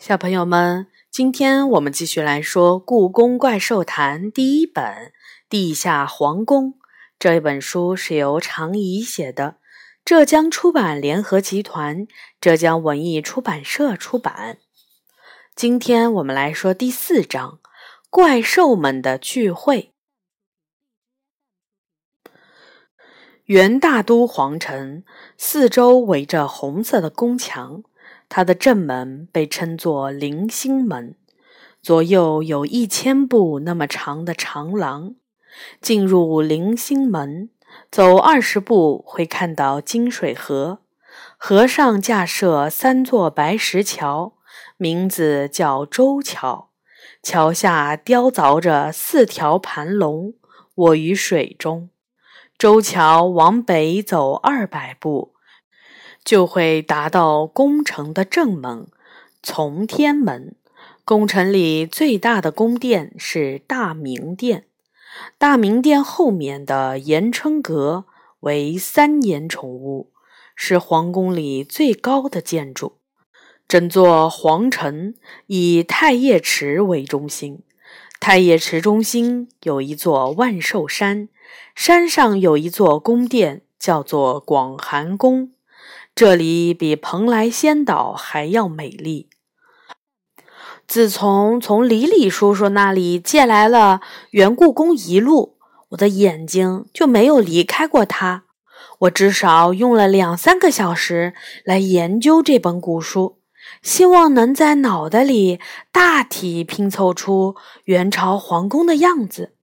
小朋友们，今天我们继续来说《故宫怪兽谈》第一本《地下皇宫》这一本书是由常怡写的，浙江出版联合集团、浙江文艺出版社出版。今天我们来说第四章《怪兽们的聚会》。元大都皇城四周围着红色的宫墙。它的正门被称作棂星门，左右有一千步那么长的长廊。进入棂星门，走二十步会看到金水河，河上架设三座白石桥，名字叫周桥。桥下雕凿着四条盘龙，卧于水中。周桥往北走二百步。就会达到宫城的正门——从天门。宫城里最大的宫殿是大明殿。大明殿后面的延春阁为三檐重屋，是皇宫里最高的建筑。整座皇城以太液池为中心，太液池中心有一座万寿山，山上有一座宫殿，叫做广寒宫。这里比蓬莱仙岛还要美丽。自从从李李叔叔那里借来了《原故宫遗录》，我的眼睛就没有离开过它。我至少用了两三个小时来研究这本古书，希望能在脑袋里大体拼凑出元朝皇宫的样子。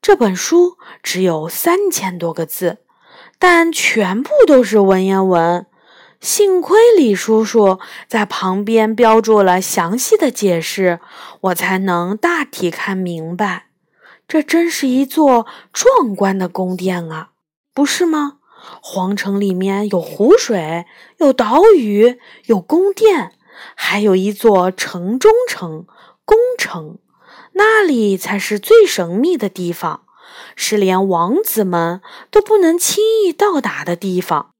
这本书只有三千多个字，但全部都是文言文。幸亏李叔叔在旁边标注了详细的解释，我才能大体看明白。这真是一座壮观的宫殿啊，不是吗？皇城里面有湖水，有岛屿，有宫殿，还有一座城中城——宫城，那里才是最神秘的地方，是连王子们都不能轻易到达的地方。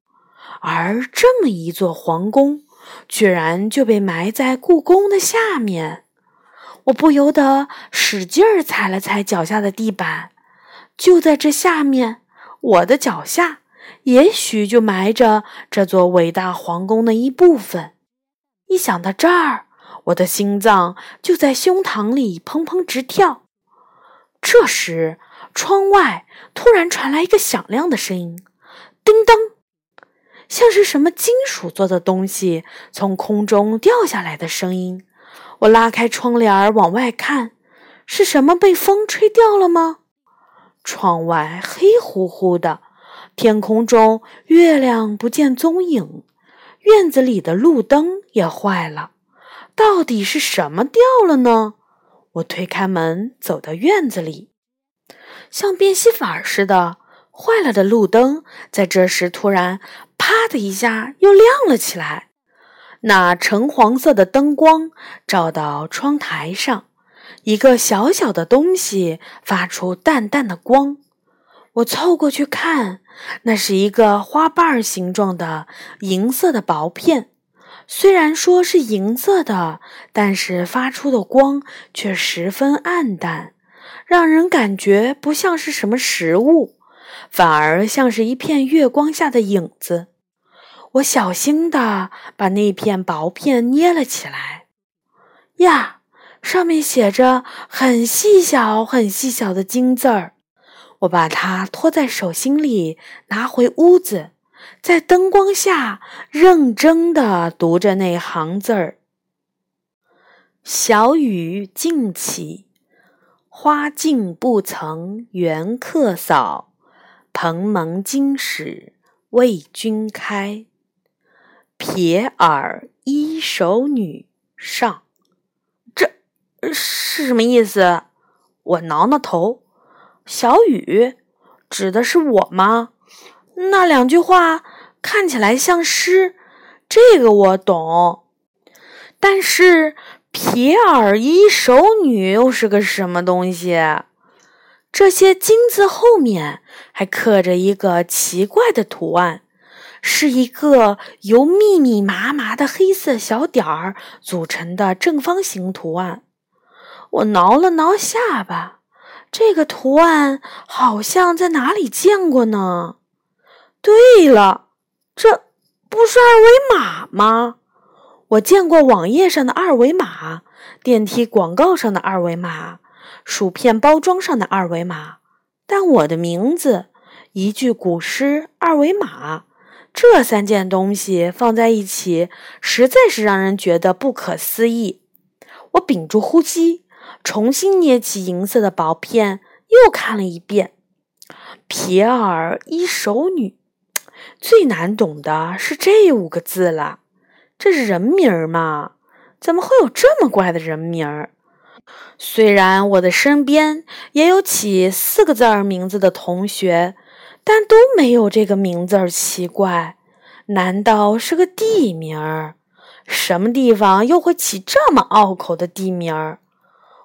而这么一座皇宫，居然就被埋在故宫的下面，我不由得使劲儿踩了踩脚下的地板。就在这下面，我的脚下，也许就埋着这座伟大皇宫的一部分。一想到这儿，我的心脏就在胸膛里砰砰直跳。这时，窗外突然传来一个响亮的声音：“叮当。”像是什么金属做的东西从空中掉下来的声音。我拉开窗帘往外看，是什么被风吹掉了吗？窗外黑乎乎的，天空中月亮不见踪影，院子里的路灯也坏了。到底是什么掉了呢？我推开门，走到院子里，像变戏法似的，坏了的路灯在这时突然。啪的一下，又亮了起来。那橙黄色的灯光照到窗台上，一个小小的东西发出淡淡的光。我凑过去看，那是一个花瓣形状的银色的薄片。虽然说是银色的，但是发出的光却十分暗淡，让人感觉不像是什么实物，反而像是一片月光下的影子。我小心地把那片薄片捏了起来，呀，上面写着很细小、很细小的金字儿。我把它托在手心里，拿回屋子，在灯光下认真地读着那行字儿：“小雨静起，花径不曾缘客扫，蓬门今始为君开。”撇耳一手女上，这是什么意思？我挠挠头。小雨指的是我吗？那两句话看起来像诗，这个我懂。但是撇耳一手女又是个什么东西？这些金字后面还刻着一个奇怪的图案。是一个由密密麻麻的黑色小点儿组成的正方形图案。我挠了挠下巴，这个图案好像在哪里见过呢？对了，这不是二维码吗？我见过网页上的二维码，电梯广告上的二维码，薯片包装上的二维码，但我的名字、一句古诗、二维码，这三件东西放在一起，实在是让人觉得不可思议。我屏住呼吸。重新捏起银色的薄片，又看了一遍。皮尔伊手女，最难懂的是这五个字了。这是人名儿吗？怎么会有这么怪的人名儿？虽然我的身边也有起四个字儿名字的同学，但都没有这个名字儿奇怪。难道是个地名儿？什么地方又会起这么拗口的地名儿？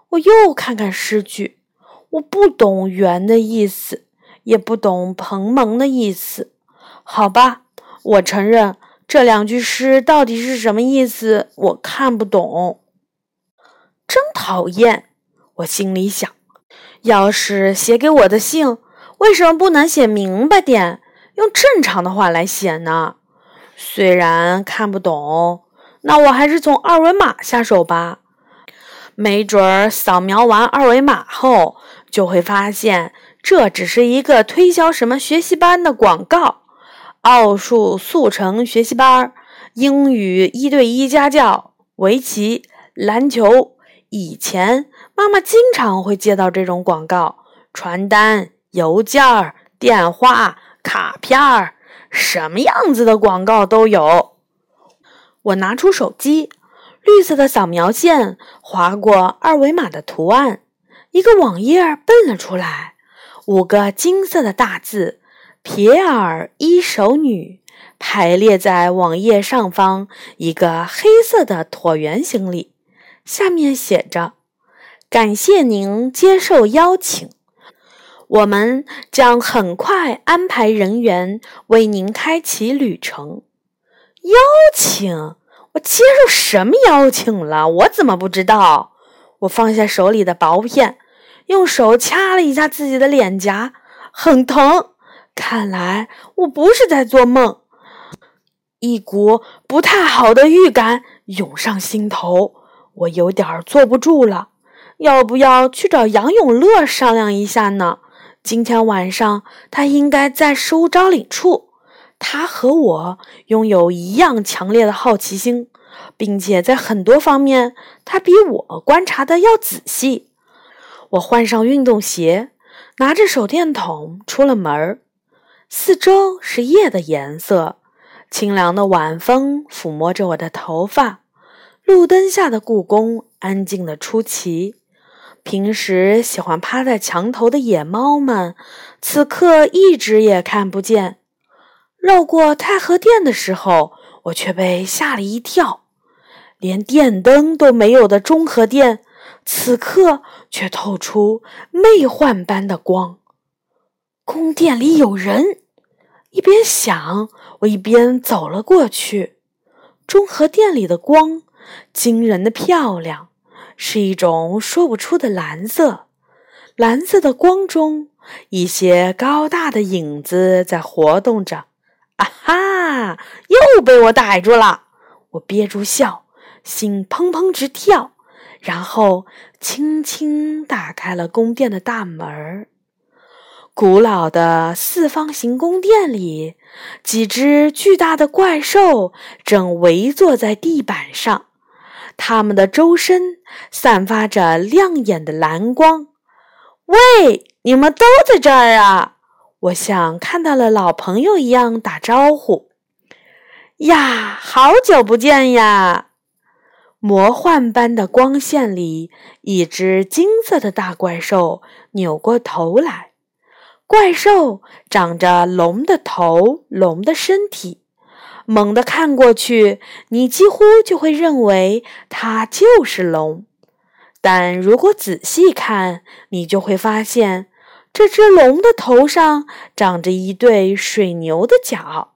我又看看诗句，我不懂“圆”的意思，也不懂“蓬蒙”的意思。好吧，我承认这两句诗到底是什么意思，我看不懂。真讨厌！我心里想，要是写给我的信，为什么不能写明白点，用正常的话来写呢？虽然看不懂，那我还是从二维码下手吧。没准儿扫描完二维码后，就会发现这只是一个推销什么学习班的广告。奥数速成学习班、英语一对一家教、围棋、篮球。以前妈妈经常会接到这种广告，传单、邮件、电话、卡片，什么样子的广告都有。我拿出手机。绿色的扫描线划过二维码的图案，一个网页蹦了出来，五个金色的大字“皮尔伊手女”排列在网页上方一个黑色的椭圆形里，下面写着：“感谢您接受邀请，我们将很快安排人员为您开启旅程。”邀请。我接受什么邀请了？我怎么不知道？我放下手里的薄片，用手掐了一下自己的脸颊，很疼。看来我不是在做梦。一股不太好的预感涌上心头，我有点坐不住了。要不要去找杨永乐商量一下呢？今天晚上他应该在收招领处。他和我拥有一样强烈的好奇心，并且在很多方面，他比我观察的要仔细。我换上运动鞋，拿着手电筒出了门儿。四周是夜的颜色，清凉的晚风抚摸着我的头发。路灯下的故宫安静的出奇。平时喜欢趴在墙头的野猫们，此刻一直也看不见。绕过太和殿的时候，我却被吓了一跳。连电灯都没有的中和殿，此刻却透出魅幻般的光。宫殿里有人，一边想，我一边走了过去。中和殿里的光惊人的漂亮，是一种说不出的蓝色。蓝色的光中，一些高大的影子在活动着。啊哈！又被我逮住了！我憋住笑，心砰砰直跳，然后轻轻打开了宫殿的大门。古老的四方形宫殿里，几只巨大的怪兽正围坐在地板上，它们的周身散发着亮眼的蓝光。喂，你们都在这儿啊！我像看到了老朋友一样打招呼，呀，好久不见呀！魔幻般的光线里，一只金色的大怪兽扭过头来。怪兽长着龙的头，龙的身体，猛地看过去，你几乎就会认为它就是龙。但如果仔细看，你就会发现。这只龙的头上长着一对水牛的角，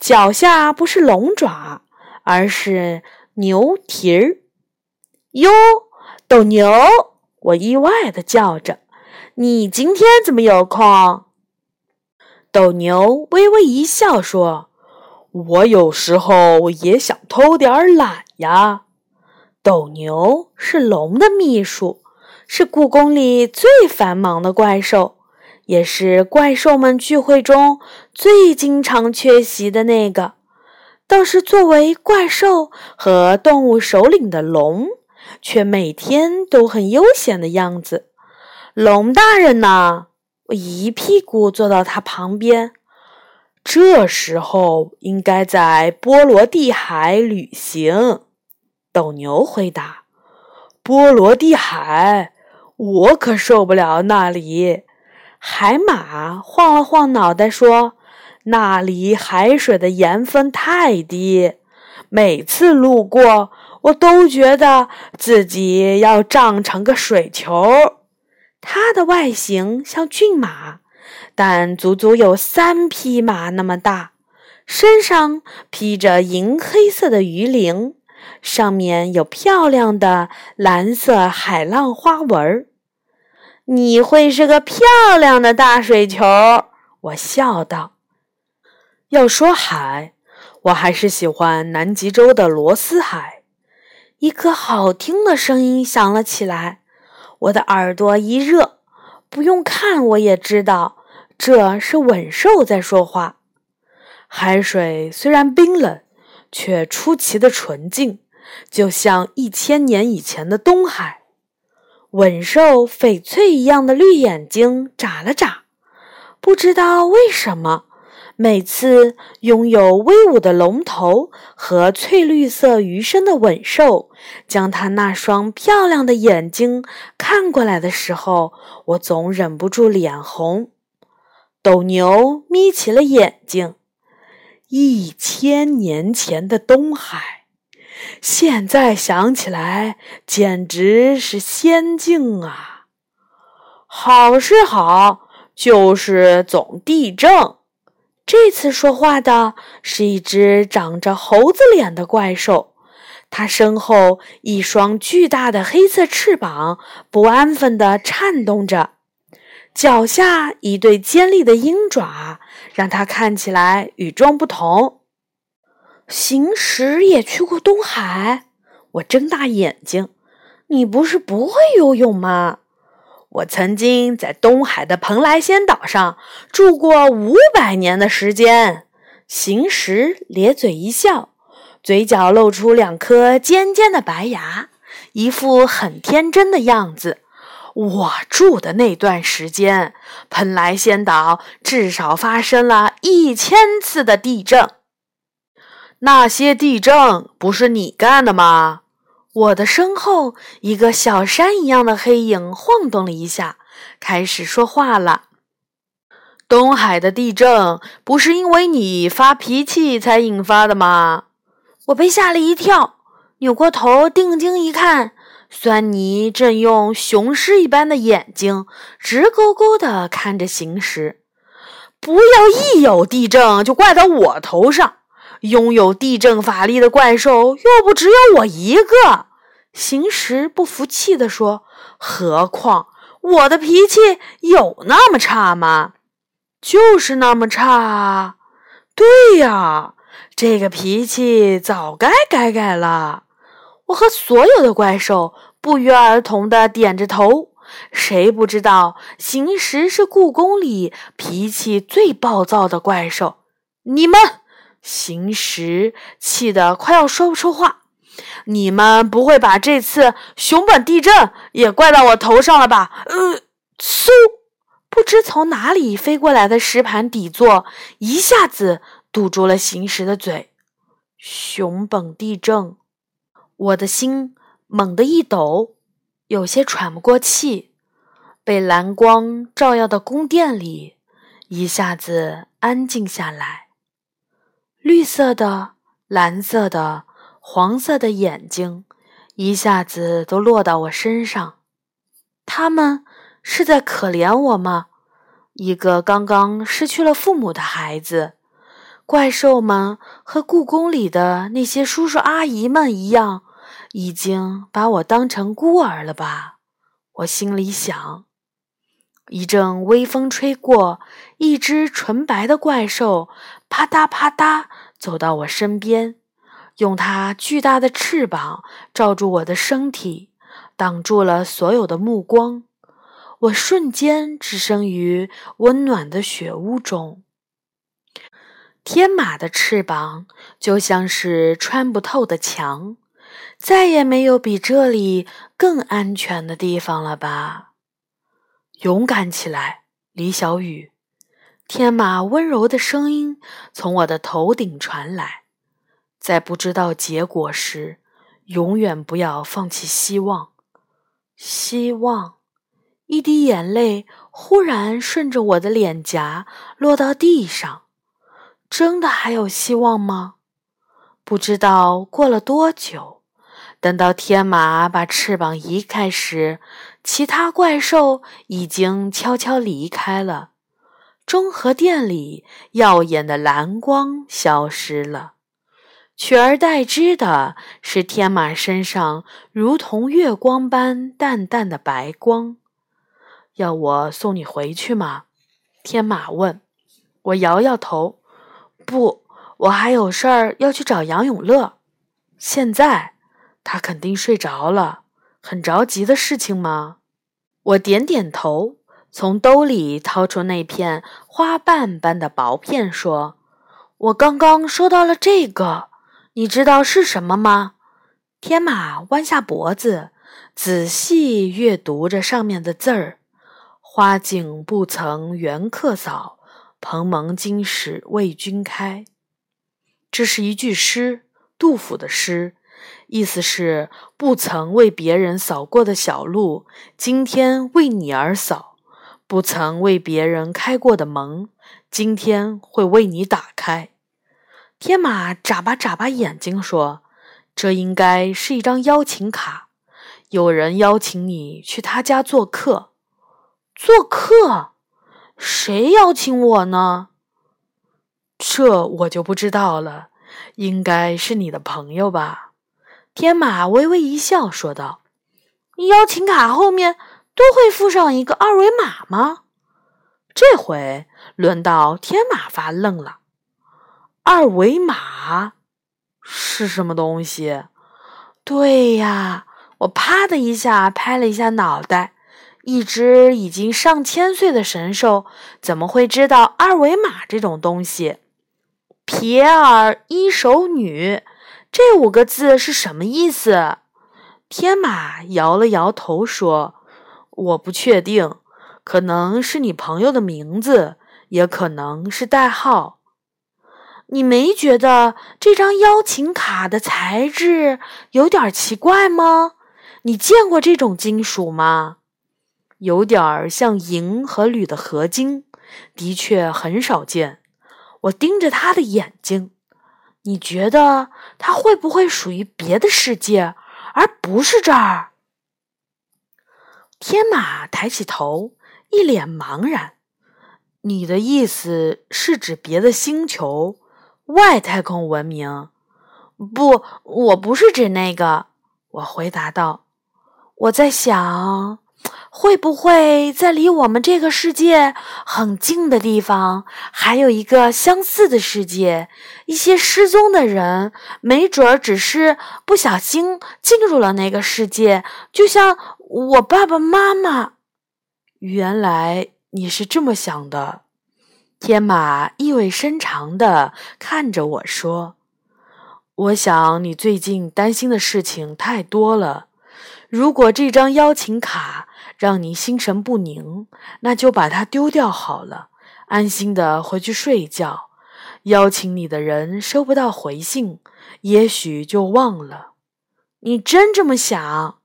脚下不是龙爪，而是牛蹄儿。哟，斗牛！我意外的叫着：“你今天怎么有空？”斗牛微微一笑说：“我有时候也想偷点懒呀。”斗牛是龙的秘书，是故宫里最繁忙的怪兽，也是怪兽们聚会中最经常缺席的那个。倒是作为怪兽和动物首领的龙，却每天都很悠闲的样子。龙大人呢？我一屁股坐到他旁边。这时候应该在波罗的海旅行。斗牛回答：“波罗的海，我可受不了那里。”海马晃了晃脑袋说：“那里海水的盐分太低，每次路过，我都觉得自己要胀成个水球。”它的外形像骏马，但足足有三匹马那么大，身上披着银黑色的鱼鳞。上面有漂亮的蓝色海浪花纹儿，你会是个漂亮的大水球，我笑道。要说海，我还是喜欢南极洲的罗斯海。一个好听的声音响了起来，我的耳朵一热，不用看我也知道这是吻兽在说话。海水虽然冰冷，却出奇的纯净。就像一千年以前的东海，吻兽翡翠一样的绿眼睛眨了眨，不知道为什么，每次拥有威武的龙头和翠绿色鱼身的吻兽将它那双漂亮的眼睛看过来的时候，我总忍不住脸红。斗牛眯起了眼睛，一千年前的东海。现在想起来，简直是仙境啊！好是好，就是总地震。这次说话的是一只长着猴子脸的怪兽，它身后一双巨大的黑色翅膀不安分地颤动着，脚下一对尖利的鹰爪让它看起来与众不同。行驶也去过东海，我睁大眼睛。你不是不会游泳吗？我曾经在东海的蓬莱仙岛上住过五百年的时间。行驶咧嘴一笑，嘴角露出两颗尖尖的白牙，一副很天真的样子。我住的那段时间，蓬莱仙岛至少发生了一千次的地震。那些地震不是你干的吗？我的身后，一个小山一样的黑影晃动了一下，开始说话了。东海的地震不是因为你发脾气才引发的吗？我被吓了一跳，扭过头定睛一看，酸泥正用雄狮一般的眼睛直勾勾地看着行时。不要一有地震就怪到我头上。拥有地震法力的怪兽又不只有我一个，行时不服气地说：“何况我的脾气有那么差吗？就是那么差。对呀，这个脾气早该改改了。”我和所有的怪兽不约而同地点着头。谁不知道行时是故宫里脾气最暴躁的怪兽？你们。行时气得快要说不出话，你们不会把这次熊本地震也怪到我头上了吧？呃，嗖！不知从哪里飞过来的石盘底座一下子堵住了行时的嘴。熊本地震，我的心猛地一抖，有些喘不过气。被蓝光照耀的宫殿里一下子安静下来。绿色的、蓝色的、黄色的眼睛，一下子都落到我身上。他们是在可怜我吗？一个刚刚失去了父母的孩子，怪兽们和故宫里的那些叔叔阿姨们一样，已经把我当成孤儿了吧？我心里想。一阵微风吹过，一只纯白的怪兽啪嗒啪嗒走到我身边，用它巨大的翅膀罩住我的身体，挡住了所有的目光。我瞬间置身于温暖的雪屋中。天马的翅膀就像是穿不透的墙，再也没有比这里更安全的地方了吧？勇敢起来，李小雨！天马温柔的声音从我的头顶传来。在不知道结果时，永远不要放弃希望。希望！一滴眼泪忽然顺着我的脸颊落到地上。真的还有希望吗？不知道过了多久，等到天马把翅膀移开时。其他怪兽已经悄悄离开了，中和殿里耀眼的蓝光消失了，取而代之的是天马身上如同月光般淡淡的白光。要我送你回去吗？天马问。我摇摇头，不，我还有事儿要去找杨永乐。现在他肯定睡着了。很着急的事情吗？我点点头，从兜里掏出那片花瓣般的薄片，说：“我刚刚收到了这个，你知道是什么吗？”天马弯下脖子，仔细阅读着上面的字儿：“花径不曾缘客扫，蓬门今始为君开。”这是一句诗，杜甫的诗。意思是不曾为别人扫过的小路，今天为你而扫；不曾为别人开过的门，今天会为你打开。天马眨巴眨巴眼睛说：“这应该是一张邀请卡，有人邀请你去他家做客。做客？谁邀请我呢？这我就不知道了，应该是你的朋友吧。”天马微微一笑，说道：“邀请卡后面都会附上一个二维码吗？”这回轮到天马发愣了。二维码是什么东西？对呀，我啪的一下拍了一下脑袋。一只已经上千岁的神兽怎么会知道二维码这种东西？撇儿一手女。这五个字是什么意思？天马摇了摇头说：“我不确定，可能是你朋友的名字，也可能是代号。你没觉得这张邀请卡的材质有点奇怪吗？你见过这种金属吗？有点儿像银和铝的合金，的确很少见。我盯着他的眼睛。”你觉得它会不会属于别的世界，而不是这儿？天马抬起头，一脸茫然。你的意思是指别的星球、外太空文明？不，我不是指那个。我回答道：“我在想。”会不会在离我们这个世界很近的地方，还有一个相似的世界？一些失踪的人，没准儿只是不小心进入了那个世界，就像我爸爸妈妈。原来你是这么想的，天马意味深长地看着我说：“我想你最近担心的事情太多了。如果这张邀请卡……”让你心神不宁，那就把它丢掉好了，安心的回去睡一觉。邀请你的人收不到回信，也许就忘了。你真这么想？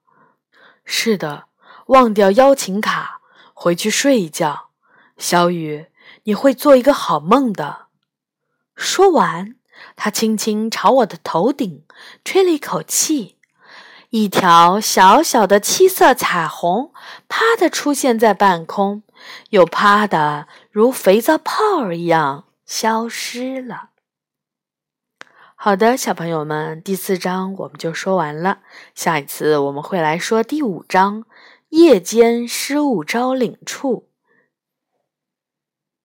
是的，忘掉邀请卡，回去睡一觉。小雨，你会做一个好梦的。说完，他轻轻朝我的头顶吹了一口气。一条小小的七色彩虹，啪的出现在半空，又啪的如肥皂泡儿一样消失了。好的，小朋友们，第四章我们就说完了。下一次我们会来说第五章：夜间失物招领处。